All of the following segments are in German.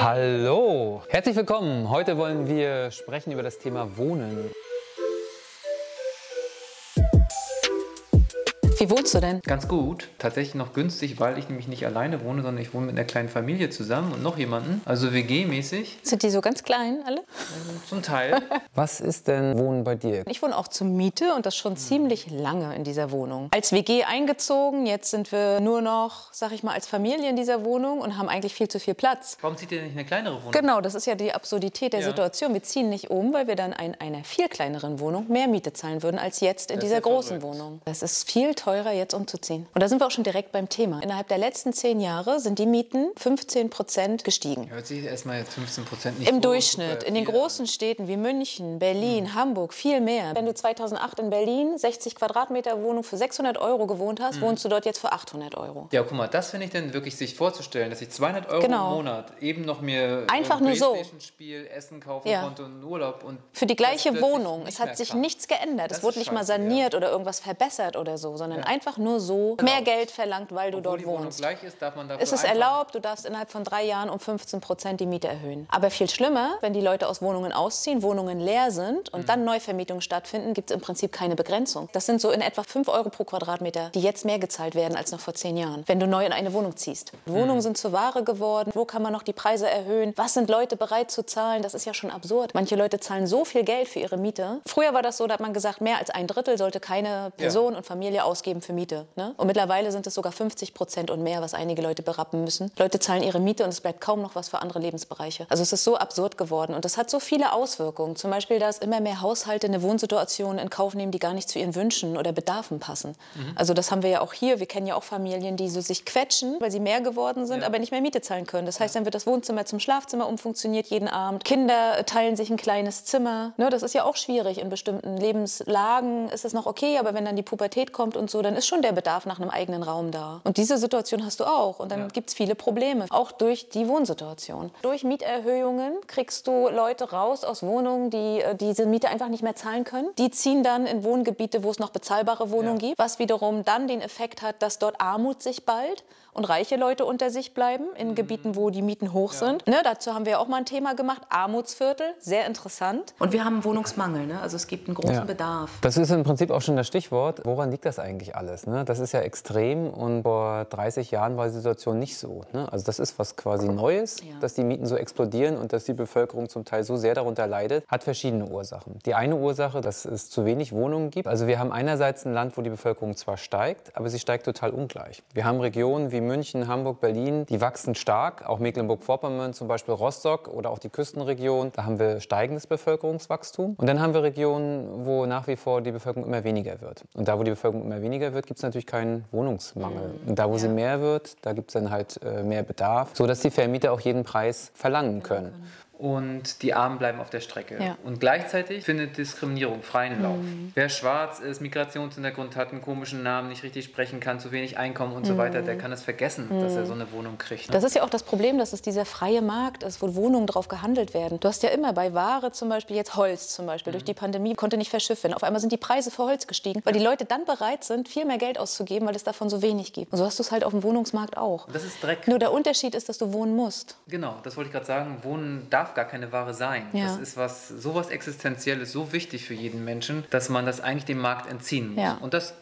Hallo, herzlich willkommen. Heute wollen wir sprechen über das Thema Wohnen. Wie wohnst du denn? Ganz gut. Tatsächlich noch günstig, weil ich nämlich nicht alleine wohne, sondern ich wohne mit einer kleinen Familie zusammen und noch jemanden. Also WG-mäßig. Sind die so ganz klein alle? Zum Teil. Was ist denn Wohnen bei dir? Ich wohne auch zur Miete und das schon ziemlich lange in dieser Wohnung. Als WG eingezogen, jetzt sind wir nur noch, sag ich mal, als Familie in dieser Wohnung und haben eigentlich viel zu viel Platz. Warum zieht ihr nicht eine kleinere Wohnung? Genau, das ist ja die Absurdität der Ja. Situation. Wir ziehen nicht um, weil wir dann in einer viel kleineren Wohnung mehr Miete zahlen würden als jetzt in Das dieser ja großen verrückt. Wohnung. Das ist viel teurer, jetzt umzuziehen. Und da sind wir auch schon direkt beim Thema. Innerhalb der letzten zehn Jahre sind die Mieten 15 Prozent gestiegen. Hört sich erstmal jetzt 15 Prozent nicht Im so Durchschnitt. In den großen Städten wie München, Berlin, Hamburg viel mehr. Wenn du 2008 in Berlin 60 Quadratmeter Wohnung für 600 Euro gewohnt hast, wohnst du dort jetzt für 800 Euro. Ja, guck mal, das finde ich dann wirklich sich vorzustellen, dass ich 200 Euro Genau. im Monat eben noch mir Einfach ein nur so. Playstation-Spiel, Essen kaufen Ja. konnte und Urlaub und Für die gleiche Wohnung. Es hat sich nichts geändert. Das es wurde nicht mal scheiße, saniert oder irgendwas verbessert oder so, sondern Ja. einfach nur so Genau. mehr Geld verlangt, weil du Obwohl dort die Wohnung wohnst. gleich ist, darf man dafür Es ist einfach- erlaubt, du darfst innerhalb von drei Jahren um 15 Prozent die Miete erhöhen. Aber viel schlimmer, wenn die Leute aus Wohnungen ausziehen, Wohnungen leer sind Mhm. und dann Neuvermietungen stattfinden, gibt es im Prinzip keine Begrenzung. Das sind so in etwa 5 Euro pro Quadratmeter, die jetzt mehr gezahlt werden als noch vor zehn Jahren, wenn du neu in eine Wohnung ziehst. Mhm. Wohnungen sind zur Ware geworden. Wo kann man noch die Preise erhöhen? Was sind Leute bereit zu zahlen? Das ist ja schon absurd. Manche Leute zahlen so viel Geld für ihre Miete. Früher war das so, da hat man gesagt, mehr als ein Drittel sollte keine Person und Familie ausgeben für Miete. Ne? Und mittlerweile sind es sogar 50 Prozent und mehr, was einige Leute berappen müssen. Leute zahlen ihre Miete und es bleibt kaum noch was für andere Lebensbereiche. Also es ist so absurd geworden und das hat so viele Auswirkungen. Zum Beispiel, dass immer mehr Haushalte eine Wohnsituation in Kauf nehmen, die gar nicht zu ihren Wünschen oder Bedarfen passen. Also das haben wir ja auch hier. Wir kennen ja auch Familien, die so sich quetschen, weil sie mehr geworden sind, Ja. aber nicht mehr Miete zahlen können. Das heißt, dann wird das Wohnzimmer zum Schlafzimmer umfunktioniert jeden Abend. Kinder teilen sich ein kleines Zimmer. Ne, das ist ja auch schwierig. In bestimmten Lebenslagen ist es noch okay, aber wenn dann die Pubertät kommt und so, dann ist schon der Bedarf nach einem eigenen Raum da. Und diese Situation hast du auch. Und dann Ja. gibt es viele Probleme, auch durch die Wohnsituation. Durch Mieterhöhungen kriegst du Leute raus aus Wohnungen, die äh, diese Miete einfach nicht mehr zahlen können. Die ziehen dann in Wohngebiete, wo es noch bezahlbare Wohnungen Ja. gibt, was wiederum dann den Effekt hat, dass dort Armut sich ballt und reiche Leute unter sich bleiben in Gebieten, wo die Mieten hoch sind. Ne, dazu haben wir auch mal ein Thema gemacht, Armutsviertel, sehr interessant. Und wir haben Wohnungsmangel, ne? also es gibt einen großen Ja. Bedarf. Das ist im Prinzip auch schon das Stichwort. Woran liegt das eigentlich alles? Ne? Das ist ja extrem und vor 30 Jahren war die Situation nicht so. Ne? Also das ist was quasi Neues, Ja. dass die Mieten so explodieren und dass die Bevölkerung zum Teil so sehr darunter leidet, hat verschiedene Ursachen. Die eine Ursache, dass es zu wenig Wohnungen gibt. Also wir haben einerseits ein Land, wo die Bevölkerung zwar steigt, aber sie steigt total ungleich. Wir haben Regionen wie München, Hamburg, Berlin, die wachsen stark, auch Mecklenburg-Vorpommern, zum Beispiel Rostock oder auch die Küstenregion. Da haben wir steigendes Bevölkerungswachstum. Und dann haben wir Regionen, wo nach wie vor die Bevölkerung immer weniger wird. Und da, wo die Bevölkerung immer weniger wird, gibt es natürlich keinen Wohnungsmangel. Und da, wo sie mehr wird, da gibt es dann halt äh, mehr Bedarf, sodass die Vermieter auch jeden Preis verlangen können. Und die Armen bleiben auf der Strecke. Ja. Und gleichzeitig findet Diskriminierung freien Lauf. Wer schwarz ist, Migrationshintergrund hat, einen komischen Namen, nicht richtig sprechen kann, zu wenig Einkommen und so weiter, der kann es vergessen, dass er so eine Wohnung kriegt. Das ist ja auch das Problem, dass es dieser freie Markt ist, wo Wohnungen drauf gehandelt werden. Du hast ja immer bei Ware zum Beispiel, jetzt Holz zum Beispiel, durch die Pandemie konnte nicht verschifft werden. Auf einmal sind die Preise für Holz gestiegen, weil die Leute dann bereit sind, viel mehr Geld auszugeben, weil es davon so wenig gibt. Und so hast du es halt auf dem Wohnungsmarkt auch. das ist Dreck. Nur der Unterschied ist, dass du wohnen musst. Genau, das wollte ich gerade sagen. Wohnen darf gar keine Ware sein. Ja. Das ist was sowas Existenzielles, so wichtig für jeden Menschen, dass man das eigentlich dem Markt entziehen muss. Ja. Und das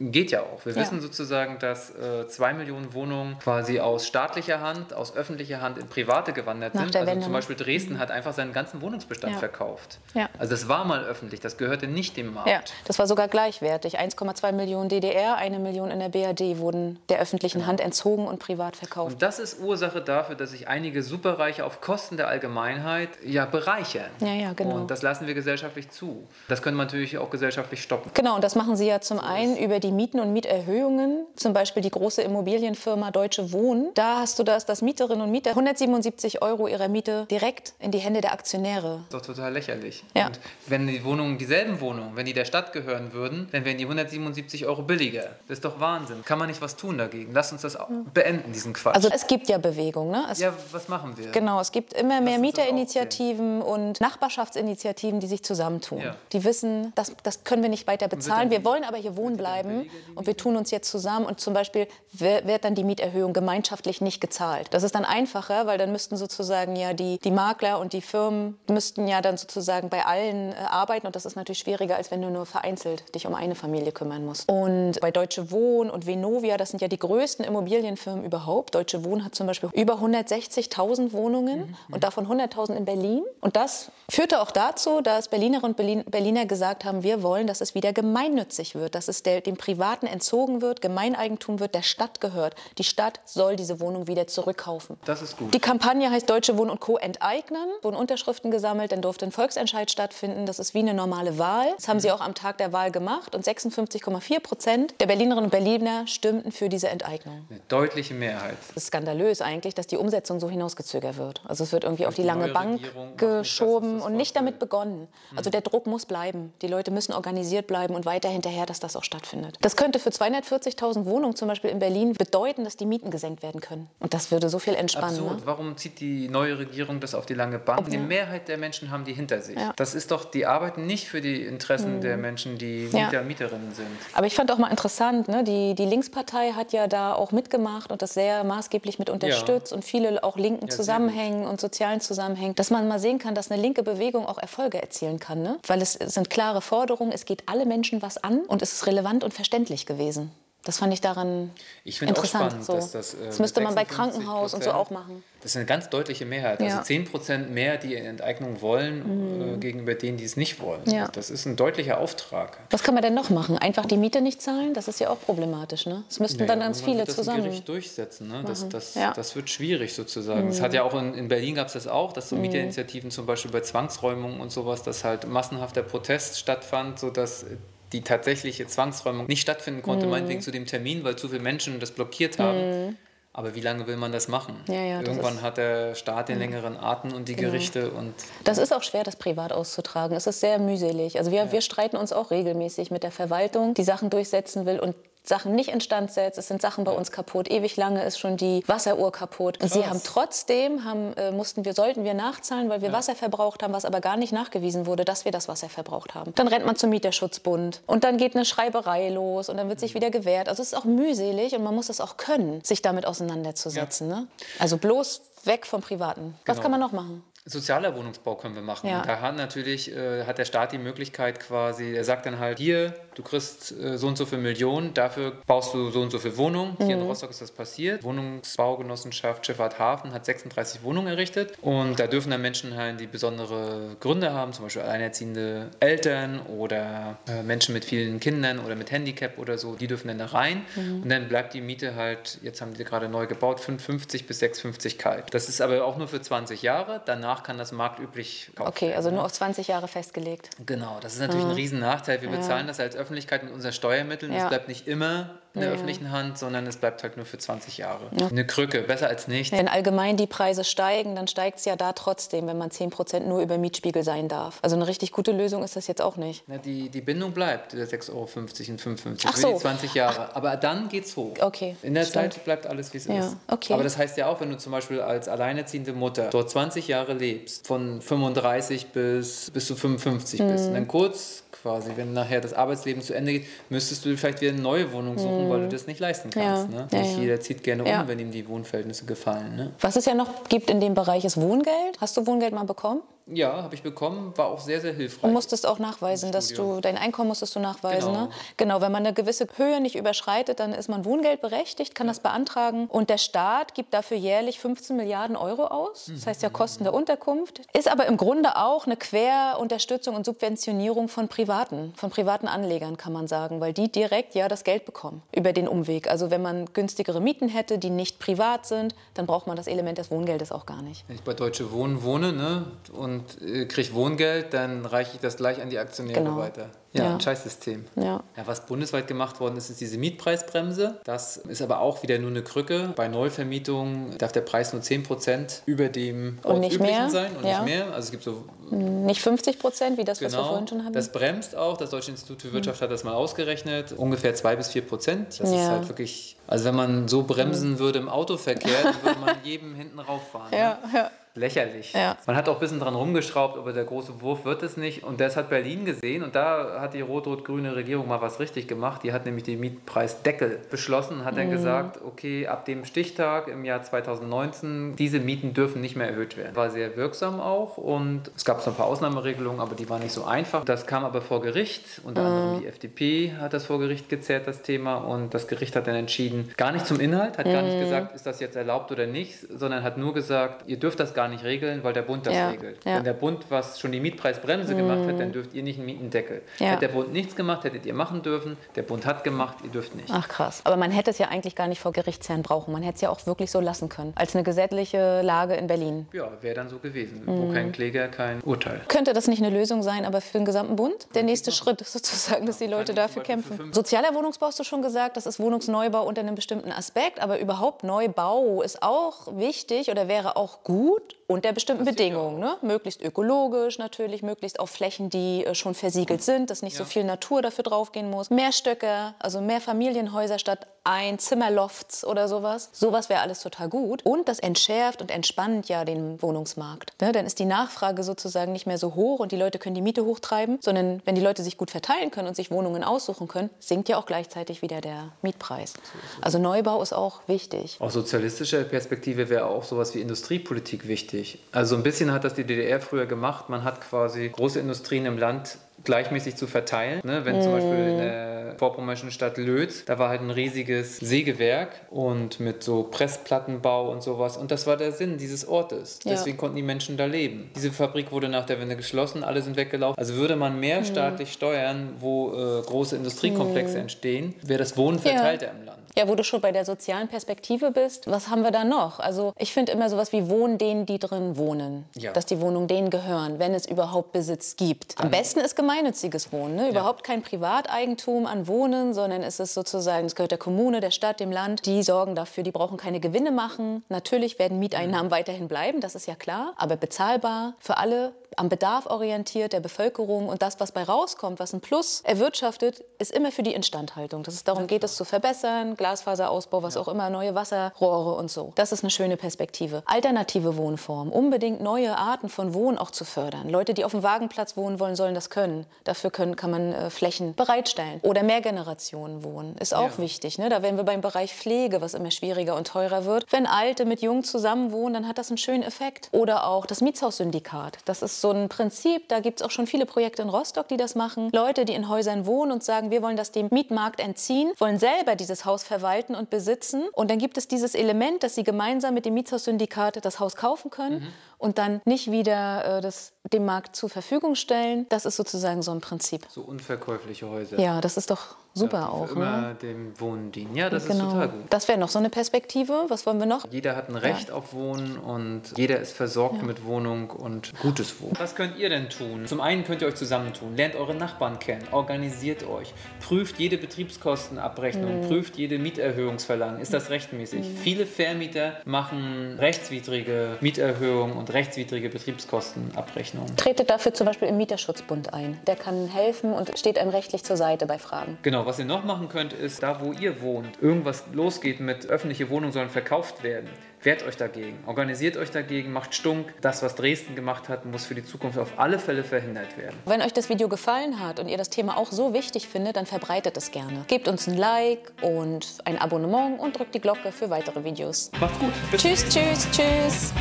geht ja auch. Wir Ja. wissen sozusagen, dass äh, zwei Millionen Wohnungen quasi aus staatlicher Hand, aus öffentlicher Hand in private gewandert Nach sind. der Also Wende, zum ne? Beispiel Dresden hat einfach seinen ganzen Wohnungsbestand Ja. verkauft. Ja. Also das war mal öffentlich, das gehörte nicht dem Markt. Ja, das war sogar gleichwertig. 1,2 Millionen DDR, eine Million in der BRD wurden der öffentlichen Hand entzogen und privat verkauft. Und das ist Ursache dafür, dass sich einige Superreiche auf Kosten der Allgemeinheit ja bereichern. Ja, ja, genau. Und das lassen wir gesellschaftlich zu. Das können wir natürlich auch gesellschaftlich stoppen. Genau, und das machen sie ja zum einen über die Mieten und Mieterhöhungen. Zum Beispiel die große Immobilienfirma Deutsche Wohnen. Da hast du das, dass Mieterinnen und Mieter 177 Euro ihrer Miete direkt in die Hände der Aktionäre. Das ist doch total lächerlich. Ja. Und wenn die Wohnungen, dieselben Wohnungen, wenn die der Stadt gehören würden, dann wären die 177 Euro billiger. Das ist doch Wahnsinn. Kann man nicht was tun dagegen? Lass uns das beenden, diesen Quatsch. Also es gibt ja Bewegung, ne? Es ja, was machen wir? Genau, es gibt immer mehr Mieterinitiativen und Nachbarschaftsinitiativen, die sich zusammentun. Ja. Die wissen, das, das können wir nicht weiter bezahlen. Wir wollen aber hier wohnen bleiben. Haben und wir tun uns jetzt zusammen und zum Beispiel wird dann die Mieterhöhung gemeinschaftlich nicht gezahlt. Das ist dann einfacher, weil dann müssten sozusagen ja die, die Makler und die Firmen müssten ja dann sozusagen bei allen äh, arbeiten und das ist natürlich schwieriger, als wenn du nur vereinzelt dich um eine Familie kümmern musst. Und bei Deutsche Wohnen und Venovia, das sind ja die größten Immobilienfirmen überhaupt. Deutsche Wohnen hat zum Beispiel über 160.000 Wohnungen mhm. und davon 100.000 in Berlin. Und das führte auch dazu, dass Berlinerinnen und Berliner gesagt haben, wir wollen, dass es wieder gemeinnützig wird, dass es der, dem Privaten entzogen wird, Gemeineigentum wird, der Stadt gehört. Die Stadt soll diese Wohnung wieder zurückkaufen. Das ist gut. Die Kampagne heißt Deutsche Wohnen und Co. enteignen. Wurden Unterschriften gesammelt, dann durfte ein Volksentscheid stattfinden. Das ist wie eine normale Wahl. Das haben sie auch am Tag der Wahl gemacht und 56,4 Prozent der Berlinerinnen und Berliner stimmten für diese Enteignung. Eine deutliche Mehrheit. Es ist skandalös eigentlich, dass die Umsetzung so hinausgezögert wird. Also es wird irgendwie auf die, die lange Bank geschoben und nicht damit begonnen. Also der Druck muss bleiben. Die Leute müssen organisiert bleiben und weiter hinterher, dass das auch stattfindet. Das könnte für 240.000 Wohnungen zum Beispiel in Berlin bedeuten, dass die Mieten gesenkt werden können. Und das würde so viel entspannen. Absurd. Ne? Warum zieht die neue Regierung das auf die lange Bank? Okay. Die Mehrheit der Menschen haben die hinter sich. Ja. Das ist doch, die arbeiten nicht für die Interessen mhm. der Menschen, die Mieter ja. Mieterinnen sind. Aber ich fand auch mal interessant, ne? die, die Linkspartei hat ja da auch mitgemacht und das sehr maßgeblich mit unterstützt und viele auch linken Zusammenhängen und sozialen Zusammenhängen, dass man mal sehen kann, dass eine linke Bewegung auch Erfolge erzielen kann. Ne? Weil es sind klare Forderungen, es geht alle Menschen was an und es ist relevant und verständlich gewesen. Das fand ich daran ich interessant. Spannend, so. dass das, äh, das müsste man bei Krankenhaus und so auch machen. Das ist eine ganz deutliche Mehrheit. Also ja. Also 10 Prozent mehr, die Enteignung wollen, mhm. äh, gegenüber denen, die es nicht wollen. Ja. Das ist ein deutlicher Auftrag. Was kann man denn noch machen? Einfach die Miete nicht zahlen? Das ist ja auch problematisch. Ne? Das müssten naja, dann ganz viele das zusammen. Das durchsetzen. Ne? Das, das, ja. das wird schwierig sozusagen. Es mhm. hat ja auch in, in Berlin gab es das auch, dass so mhm. Mieterinitiativen zum Beispiel bei Zwangsräumungen und sowas, dass halt massenhafter Protest stattfand, sodass die tatsächliche Zwangsräumung nicht stattfinden konnte, mhm. meinetwegen zu dem Termin, weil zu viele Menschen das blockiert haben. Mhm. Aber wie lange will man das machen? Ja, ja, Irgendwann ist, hat der Staat den längeren Atem und die genau. Gerichte. Und das ist auch schwer, das privat auszutragen. Es ist sehr mühselig. Also wir, ja. wir streiten uns auch regelmäßig mit der Verwaltung, die Sachen durchsetzen will. Und Sachen nicht instand setzt. Es sind Sachen bei uns kaputt. Ewig lange ist schon die Wasseruhr kaputt. Und sie haben trotzdem, haben, äh, mussten wir, sollten wir nachzahlen, weil wir ja. Wasser verbraucht haben, was aber gar nicht nachgewiesen wurde, dass wir das Wasser verbraucht haben. Dann rennt man zum Mieterschutzbund und dann geht eine Schreiberei los und dann wird sich mhm. wieder gewehrt. Also es ist auch mühselig und man muss es auch können, sich damit auseinanderzusetzen. Ja. Ne? Also bloß weg vom Privaten. Was genau. kann man noch machen? Sozialer Wohnungsbau können wir machen. Ja. Und da hat natürlich äh, hat der Staat die Möglichkeit quasi, er sagt dann halt, hier, du kriegst äh, so und so viele Millionen, dafür baust du so und so viele Wohnungen. Mhm. Hier in mhm. Rostock ist das passiert. Wohnungsbaugenossenschaft Schifffahrt Hafen hat 36 Wohnungen errichtet. Und da dürfen dann Menschen halt, die besondere Gründe haben, zum Beispiel alleinerziehende Eltern oder äh, Menschen mit vielen Kindern oder mit Handicap oder so, die dürfen dann da rein. Mhm. Und dann bleibt die Miete halt, jetzt haben die gerade neu gebaut, 5,50 bis 6,50 kalt. Das ist aber auch nur für 20 Jahre. Danach danach kann das marktüblich kaufen. Okay, also nur auf 20 Jahre festgelegt. Genau, das ist natürlich mhm. ein Riesennachteil. Wir bezahlen das als Öffentlichkeit mit unseren Steuermitteln. Es bleibt nicht immer in der ja. öffentlichen Hand, sondern es bleibt halt nur für 20 Jahre. Ja. Eine Krücke, besser als nichts. Wenn allgemein die Preise steigen, dann steigt es ja da trotzdem, wenn man 10% nur über Mietspiegel sein darf. Also eine richtig gute Lösung ist das jetzt auch nicht. Ja, die, die Bindung bleibt 6,50 Euro und 55 Ach so. für die 20 Jahre. Ach. Aber dann geht es hoch. Okay. In der Stimmt. Zeit bleibt alles, wie es ist. Okay. Aber das heißt ja auch, wenn du zum Beispiel als alleinerziehende Mutter dort 20 Jahre lebst, von 35 bis, bis du 55 mhm. bist, und dann kurz quasi. Wenn nachher das Arbeitsleben zu Ende geht, müsstest du vielleicht wieder eine neue Wohnung suchen, mhm. weil du das nicht leisten kannst. Ja. Ne? Ja, Nicht ja. jeder zieht gerne um, wenn ihm die Wohnverhältnisse gefallen. Ne? Was es ja noch gibt in dem Bereich ist Wohngeld. Hast du Wohngeld mal bekommen? Ja, habe ich bekommen, war auch sehr, sehr hilfreich. Du musstest auch nachweisen, dass du, dein Einkommen musstest du nachweisen. Genau. Ne? genau, wenn man eine gewisse Höhe nicht überschreitet, dann ist man wohngeldberechtigt, kann ja. das beantragen. Und der Staat gibt dafür jährlich 15 Milliarden Euro aus. Das heißt ja Kosten der Unterkunft. Ist aber im Grunde auch eine Querunterstützung und Subventionierung von Privaten, von privaten Anlegern, kann man sagen, weil die direkt ja das Geld bekommen über den Umweg. Also wenn man günstigere Mieten hätte, die nicht privat sind, dann braucht man das Element des Wohngeldes auch gar nicht. Wenn ich bei Deutsche Wohnen wohne ne, und und äh, kriege Wohngeld, dann reiche ich das gleich an die Aktionäre genau. weiter. Ja, ja, ein Scheißsystem. Ja. ja. Was bundesweit gemacht worden ist, ist diese Mietpreisbremse. Das ist aber auch wieder nur eine Krücke. Bei Neuvermietungen darf der Preis nur 10% über dem und nicht mehr. sein und ja. nicht mehr. Also es gibt so nicht 50 Prozent, wie das, genau. was wir genau. vorhin schon haben. Das bremst auch. Das Deutsche Institut für Wirtschaft mhm. hat das mal ausgerechnet. Ungefähr 2 bis 4 Prozent. Das ja. ist halt wirklich. Also wenn man so bremsen mhm. würde im Autoverkehr, dann würde man jedem hinten rauffahren. Ja, ne? ja. Lächerlich. Ja. Man hat auch ein bisschen dran rumgeschraubt, aber der große Wurf wird es nicht. Und das hat Berlin gesehen und da hat die rot-rot-grüne Regierung mal was richtig gemacht. Die hat nämlich den Mietpreisdeckel beschlossen und hat dann gesagt, okay, ab dem Stichtag im Jahr 2019, diese Mieten dürfen nicht mehr erhöht werden. War sehr wirksam auch und es gab so ein paar Ausnahmeregelungen, aber die waren nicht so einfach. Das kam aber vor Gericht, unter anderem die FDP hat das vor Gericht gezerrt, das Thema. Und das Gericht hat dann entschieden, gar nicht zum Inhalt, hat gar nicht gesagt, ist das jetzt erlaubt oder nicht, sondern hat nur gesagt, ihr dürft das gar nicht regeln, weil der Bund das Ja, regelt. ja. Wenn der Bund was schon die Mietpreisbremse gemacht hat, dann dürft ihr nicht einen Mietendeckel. Ja. Hätte der Bund nichts gemacht, hättet ihr machen dürfen. Der Bund hat gemacht, ihr dürft nicht. Ach krass. Aber man hätte es ja eigentlich gar nicht vor Gerichtsherren brauchen. Man hätte es ja auch wirklich so lassen können. Als eine gesetzliche Lage in Berlin. Ja, wäre dann so gewesen. Mhm. Wo kein Kläger, kein Urteil. Könnte das nicht eine Lösung sein, aber für den gesamten Bund? Der nächste Schritt ist sozusagen, dass die Leute dafür kämpfen. Sozialer Wohnungsbau hast du schon gesagt, das ist Wohnungsneubau unter einem bestimmten Aspekt, aber überhaupt Neubau ist auch wichtig oder wäre auch gut unter bestimmten Bedingungen. Ne? Möglichst ökologisch natürlich, möglichst auf Flächen, die äh, schon versiegelt sind, dass nicht so viel Natur dafür draufgehen muss. Mehr Stöcke, also mehr Familienhäuser statt ein Zimmerlofts oder sowas. Sowas wäre alles total gut. Und das entschärft und entspannt ja den Wohnungsmarkt. Ne? Dann ist die Nachfrage sozusagen nicht mehr so hoch und die Leute können die Miete hochtreiben, sondern wenn die Leute sich gut verteilen können und sich Wohnungen aussuchen können, sinkt ja auch gleichzeitig wieder der Mietpreis. Also Neubau ist auch wichtig. Aus sozialistischer Perspektive wäre auch sowas wie Industriepolitik wichtig. Also ein bisschen hat das die DDR früher gemacht. Man hat quasi große Industrien im Land gleichmäßig zu verteilen. Ne? Wenn zum Beispiel in der vorpommerschen Stadt Lötz, da war halt ein riesiges Sägewerk und mit so Pressplattenbau und sowas. Und das war der Sinn dieses Ortes. Ja. Deswegen konnten die Menschen da leben. Diese Fabrik wurde nach der Wende geschlossen, alle sind weggelaufen. Also würde man mehr staatlich steuern, wo äh, große Industriekomplexe entstehen, wäre das Wohnen verteilter im Land. Ja, wo du schon bei der sozialen Perspektive bist, was haben wir da noch? Also ich finde immer sowas wie Wohnen denen, die drin wohnen. Ja. Dass die Wohnungen denen gehören, wenn es überhaupt Besitz gibt. Am besten ist gemeinnütziges Wohnen. Ne? Überhaupt kein Privateigentum an Wohnen, sondern es ist sozusagen, es gehört der Kommune, der Stadt, dem Land. Die sorgen dafür, die brauchen keine Gewinne machen. Natürlich werden Mieteinnahmen weiterhin bleiben, das ist ja klar. Aber bezahlbar für alle, am Bedarf orientiert der Bevölkerung. Und das, was bei rauskommt, was ein Plus erwirtschaftet, ist immer für die Instandhaltung. Dass es darum geht, es zu verbessern, Glasfaserausbau, was auch immer, neue Wasserrohre und so. Das ist eine schöne Perspektive. Alternative Wohnformen, unbedingt neue Arten von Wohnen auch zu fördern. Leute, die auf dem Wagenplatz wohnen wollen, sollen das können. Dafür können, kann man äh, Flächen bereitstellen. Oder Mehrgenerationen wohnen, ist auch Ja. wichtig. Ne? Da wären wir beim Bereich Pflege, was immer schwieriger und teurer wird. Wenn Alte mit Jungen zusammenwohnen, dann hat das einen schönen Effekt. Oder auch das Mietshaussyndikat. Das ist so ein Prinzip, da gibt es auch schon viele Projekte in Rostock, die das machen. Leute, die in Häusern wohnen und sagen, wir wollen das dem Mietmarkt entziehen, wollen selber dieses Haus verwalten und besitzen. Und dann gibt es dieses Element, dass sie gemeinsam mit dem Mietshaussyndikat das Haus kaufen können und dann nicht wieder äh, das dem Markt zur Verfügung stellen. Das ist sozusagen so ein Prinzip. So unverkäufliche Häuser. Ja, das ist doch super die auch. Immer Ne? dem Wohnen dienen. Ja, das ist Genau. total gut. Das wäre noch so eine Perspektive. Was wollen wir noch? Jeder hat ein Recht auf Wohnen und jeder ist versorgt mit Wohnung und gutes Wohnen. Was könnt ihr denn tun? Zum einen könnt ihr euch zusammentun, lernt eure Nachbarn kennen, organisiert euch, prüft jede Betriebskostenabrechnung, prüft jede Mieterhöhungsverlangen. Ist das rechtmäßig? Viele Vermieter machen rechtswidrige Mieterhöhungen und rechtswidrige Betriebskostenabrechnungen. Tretet dafür zum Beispiel im Mieterschutzbund ein. Der kann helfen und steht einem rechtlich zur Seite bei Fragen. Genau, was ihr noch machen könnt, ist, da wo ihr wohnt, irgendwas losgeht mit öffentliche Wohnungen sollen verkauft werden. Wehrt euch dagegen, organisiert euch dagegen, macht stunk. Das, was Dresden gemacht hat, muss für die Zukunft auf alle Fälle verhindert werden. Wenn euch das Video gefallen hat und ihr das Thema auch so wichtig findet, dann verbreitet es gerne. Gebt uns ein Like und ein Abonnement und drückt die Glocke für weitere Videos. Macht's gut. Bis Tschüss, tschüss, tschüss.